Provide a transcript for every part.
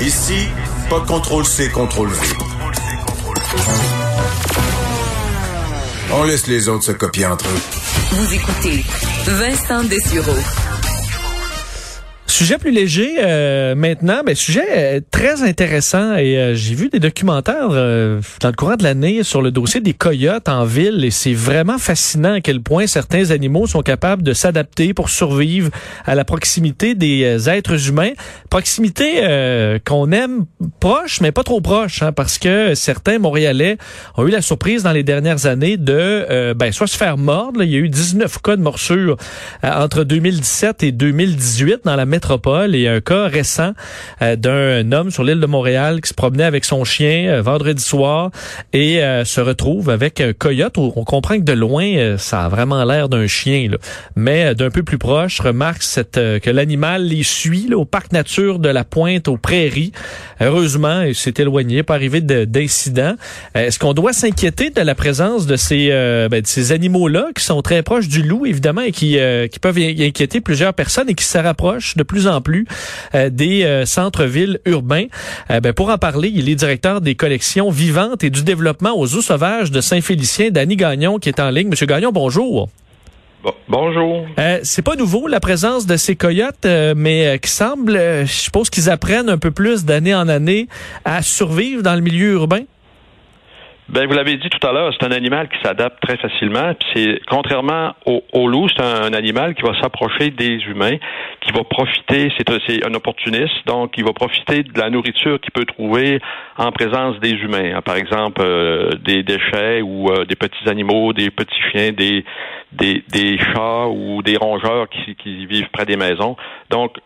Ici, pas contrôle C, contrôle V. On laisse les autres se copier entre eux. Vous écoutez Vincent Dessureau. Sujet plus léger euh, maintenant, mais sujet euh, très intéressant et euh, j'ai vu des documentaires dans le courant de l'année sur le dossier des coyotes en ville et c'est vraiment fascinant à quel point certains animaux sont capables de s'adapter pour survivre à la proximité des êtres humains, proximité qu'on aime proche mais pas trop proche hein, parce que certains Montréalais ont eu la surprise dans les dernières années de ben soit se faire mordre, il y a eu 19 cas de morsure entre 2017 et 2018 dans la métropole métropole et un cas récent euh, d'un homme sur l'île de Montréal qui se promenait avec son chien euh, vendredi soir et euh, se retrouve avec un coyote. On comprend que de loin, ça a vraiment l'air d'un chien, là. mais d'un peu plus proche, remarque cette, que l'animal les suit au parc nature de la Pointe aux Prairies. Heureusement, il s'est éloigné, pas arrivé d'incident. Est-ce qu'on doit s'inquiéter de la présence de ces, ben, ces animaux-là qui sont très proches du loup, évidemment, et qui, qui peuvent inquiéter plusieurs personnes et qui se rapprochent de plus plus en plus euh, des euh, centres-villes urbains. Euh, ben, pour en parler, il est directeur des collections vivantes et du développement aux eaux sauvages de Saint-Félicien, Danny Gagnon, qui est en ligne. Monsieur Gagnon, bonjour. bonjour. c'est pas nouveau la présence de ces coyotes, mais qui semble, je suppose qu'ils apprennent un peu plus d'année en année à survivre dans le milieu urbain? Ben, vous l'avez dit tout à l'heure, c'est un animal qui s'adapte très facilement. C'est contrairement au, loup, c'est un, animal qui va s'approcher des humains, qui va profiter. C'est un, un, opportuniste, donc il va profiter de la nourriture qu'il peut trouver en présence des humains. Hein. Par exemple, euh, des déchets ou euh, des petits animaux, des petits chiens, des des, des chats ou des rongeurs qui, qui vivent près des maisons. Donc,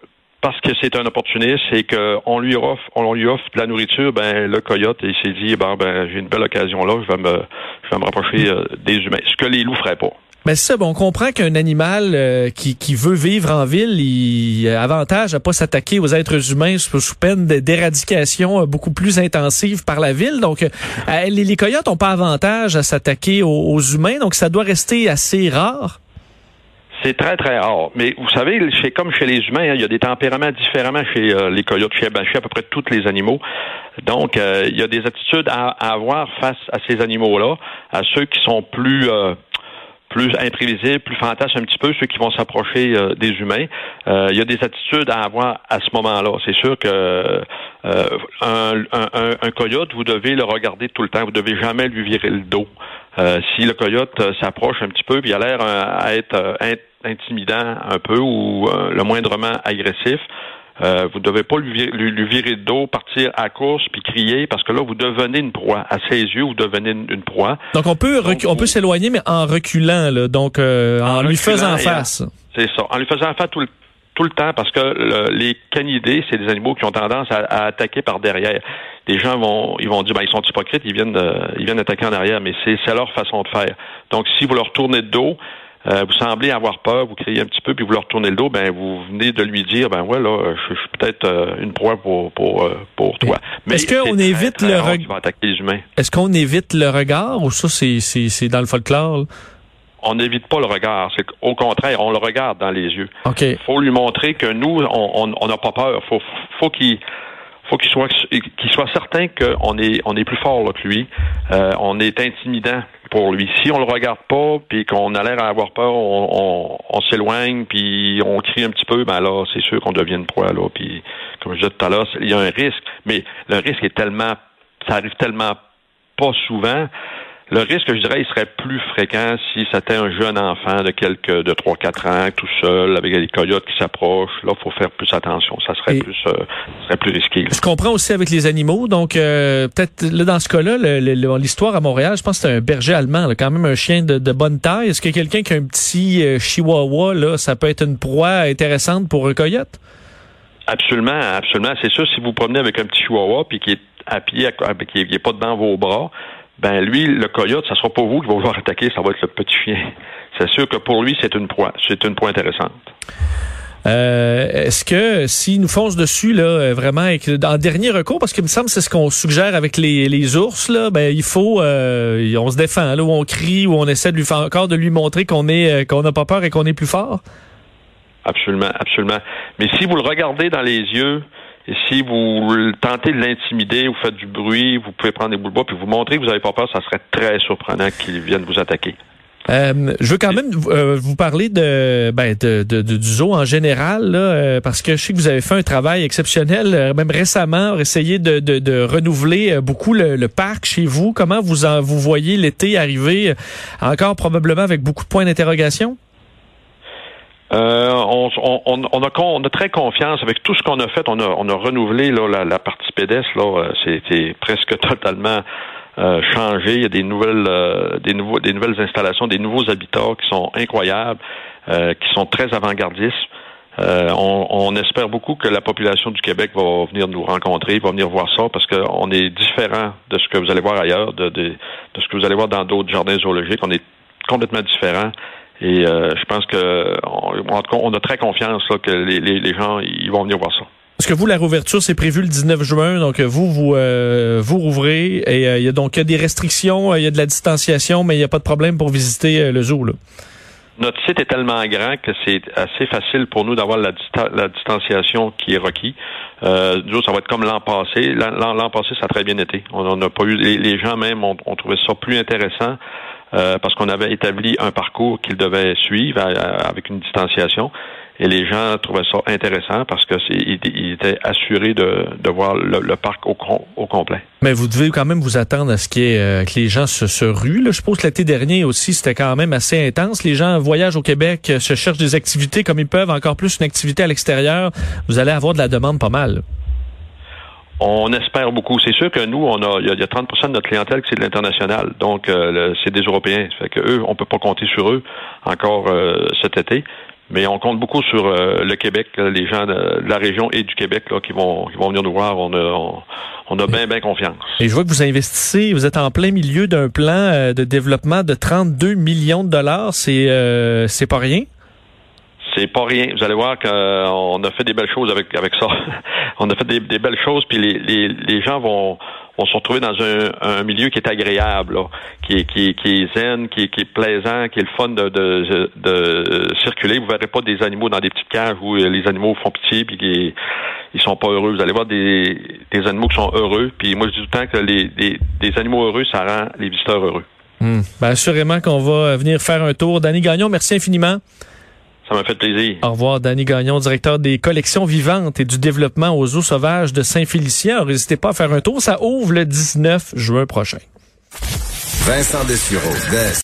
parce que c'est un opportuniste et qu'on lui offre, on lui offre de la nourriture, ben le coyote il s'est dit ben, ben j'ai une belle occasion là, je vais me, je vais me rapprocher euh, des humains, ce que les loups feraient pas. Mais c'est ça, bon, on comprend qu'un animal euh, qui, qui veut vivre en ville, il a avantage à pas s'attaquer aux êtres humains sous, peine d'éradication euh, beaucoup plus intensive par la ville. Donc, les, les, coyotes ont pas avantage à s'attaquer aux humains, donc ça doit rester assez rare. C'est très, très rare. Mais vous savez, c'est comme chez les humains, hein, il y a des tempéraments différemment chez euh, les coyotes, chez, ben, à peu près tous les animaux. Donc, euh, il y a des attitudes à, avoir face à ces animaux-là, à ceux qui sont plus... Euh, plus imprévisibles, plus fantasmes un petit peu, ceux qui vont s'approcher des humains. il y a des attitudes à avoir à ce moment-là. C'est sûr que un, un, un, coyote, vous devez le regarder tout le temps. Vous devez jamais lui virer le dos. Si le coyote s'approche un petit peu, puis il a l'air à être intimidant un peu ou euh, le moindrement agressif. Euh, vous ne devez pas lui, lui, virer de dos, partir à course puis crier parce que là vous devenez une proie. À ses yeux, vous devenez une, proie. Donc on peut on peut s'éloigner mais en reculant là, donc euh, en, lui faisant face. C'est ça, en lui faisant face tout le tout le temps parce que les canidés, c'est des animaux qui ont tendance à, attaquer par derrière. Les gens vont, ils vont dire, ben, ils sont hypocrites, ils viennent, ils viennent attaquer en arrière, mais c'est leur façon de faire. Donc, si vous leur tournez de dos, euh, vous semblez avoir peur, vous criez un petit peu, puis vous leur tournez le dos, ben vous venez de lui dire, ben ouais, là, je, suis peut-être euh, une proie pour pour euh, pour toi. Mais est-ce qu'on évite le regard Est-ce qu'on évite le regard ou ça c'est c'est c'est dans le folklore? on n'évite pas le regard. C'est au contraire, on le regarde dans les yeux. Il faut lui montrer que nous, on n'a pas peur. Faut, faut qu'il faut qu'il soit qu'il soit certain qu'on est on est plus fort là, que lui. on est intimidant pour lui. Si on le regarde pas, puis qu'on a l'air à avoir peur, on, on, s'éloigne, puis on crie un petit peu, ben là, c'est sûr qu'on devient une proie, là. Puis, comme je disais tout à l'heure, il y a un risque, mais le risque est tellement, ça arrive tellement pas souvent le risque, je dirais, il serait plus fréquent si c'était un jeune enfant de quelques de 3-4 ans, tout seul, avec des coyotes qui s'approchent. Là, il faut faire plus attention. Ça serait plus euh, serait plus risqué. Je comprends aussi avec les animaux. Donc, euh, peut-être là, dans ce cas-là, l'histoire à Montréal, je pense que c'est un berger allemand, là, quand même un chien de, bonne taille. Est-ce que quelqu'un qui a un petit euh, chihuahua, là, ça peut être une proie intéressante pour un coyote? Absolument, absolument. C'est sûr, si vous promenez avec un petit chihuahua puis qui est à pied, qui n'est pas dans vos bras, ben lui, le coyote, ça sera pas vous qui va vouloir attaquer, ça va être le petit chien. C'est sûr que pour lui, c'est une proie. C'est une proie intéressante. Euh, Est-ce que s'il nous fonce dessus là, euh, vraiment en dernier recours, parce qu'il me semble c'est ce qu'on suggère avec les, les, ours là, ben il faut, euh, on se défend là, où on crie, où on essaie de lui faire encore de lui montrer qu'on est, euh, qu'on n'a pas peur et qu'on est plus fort? Absolument, absolument. Mais si vous le regardez dans les yeux si vous tentez de l'intimider, vous faites du bruit, vous pouvez prendre des boules de bois, puis vous montrez que vous n'avez pas peur, ça serait très surprenant qu'ils viennent vous attaquer. Euh, je veux quand même euh, vous parler de, ben, de, de, du zoo en général, là, euh, parce que je sais que vous avez fait un travail exceptionnel, même récemment, essayer de, de, de renouveler beaucoup le, le, parc chez vous. Comment vous en, vous voyez l'été arriver, encore probablement avec beaucoup de points d'interrogation? Euh, on, a, très confiance avec tout ce qu'on a fait. On a, renouvelé la, partie pédestre. Là, c'était presque totalement euh, changé. Il y a des nouvelles, euh, installations, des nouveaux habitats qui sont incroyables, euh, qui sont très avant-gardistes. On, espère beaucoup que la population du Québec va venir nous rencontrer, va venir voir ça, parce qu'on est différent de ce que vous allez voir ailleurs, de, de, de ce que vous allez voir dans d'autres jardins zoologiques. On est complètement différent. Et je pense que, en tout cas, on a très confiance là, que les, les, les gens ils vont venir voir ça. Est-ce que vous, la réouverture, c'est prévu le 19 juin, donc vous, vous, euh, vous rouvrez, et euh, il y a donc des restrictions, il y a de la distanciation, mais il n'y a pas de problème pour visiter euh, le zoo. Là. Notre site est tellement grand que c'est assez facile pour nous d'avoir la, la, distanciation qui est requis. Euh, ça va être comme l'an passé. L'an passé, ça a très bien été. On n'a pas eu les, gens même ont, trouvé ça plus intéressant. Parce qu'on avait établi un parcours qu'ils devaient suivre avec une distanciation. Et les gens trouvaient ça intéressant parce que ils étaient assurés de, de voir le, parc au, complet. Mais vous devez quand même vous attendre à ce qu'il euh, que les gens se, se ruent. Je suppose que l'été dernier aussi, c'était quand même assez intense. Les gens voyagent au Québec, euh, se cherchent des activités comme ils peuvent, encore plus une activité à l'extérieur. Vous allez avoir de la demande pas mal. On espère beaucoup. C'est sûr que nous, on a, il y a, 30% de notre clientèle qui c'est de l'international. Donc, euh, c'est des Européens. Ça fait que eux, on peut pas compter sur eux encore cet été. Mais on compte beaucoup sur euh, le Québec, les gens de, la région et du Québec là, qui vont qui vont venir nous voir. On a on, a bien bien confiance. Et je vois que vous investissez, vous êtes en plein milieu d'un plan euh, de développement de 32 millions de dollars. C'est euh, c'est pas rien? C'est pas rien. Vous allez voir qu'on a fait des belles choses avec avec ça. on a fait des, des belles choses, puis les, les, les gens vont on se retrouve dans un, un, milieu qui est agréable, qui, est, qui, qui est zen, qui, qui, est plaisant, qui est le fun de, de, de, circuler. Vous verrez pas des animaux dans des petites cages où les animaux font pitié puis qui, ils sont pas heureux. Vous allez voir des, des animaux qui sont heureux. Puis moi, je dis tout le temps que les, des, animaux heureux, ça rend les visiteurs heureux. Hmm. Ben, assurément qu'on va venir faire un tour. Danny Gagnon, merci infiniment. Ça m'a fait plaisir. Au revoir, Danny Gagnon, directeur des collections vivantes et du développement aux eaux sauvages de Saint-Félicien. N'hésitez pas à faire un tour. Ça ouvre le 19 juin prochain. Vincent Dessureau.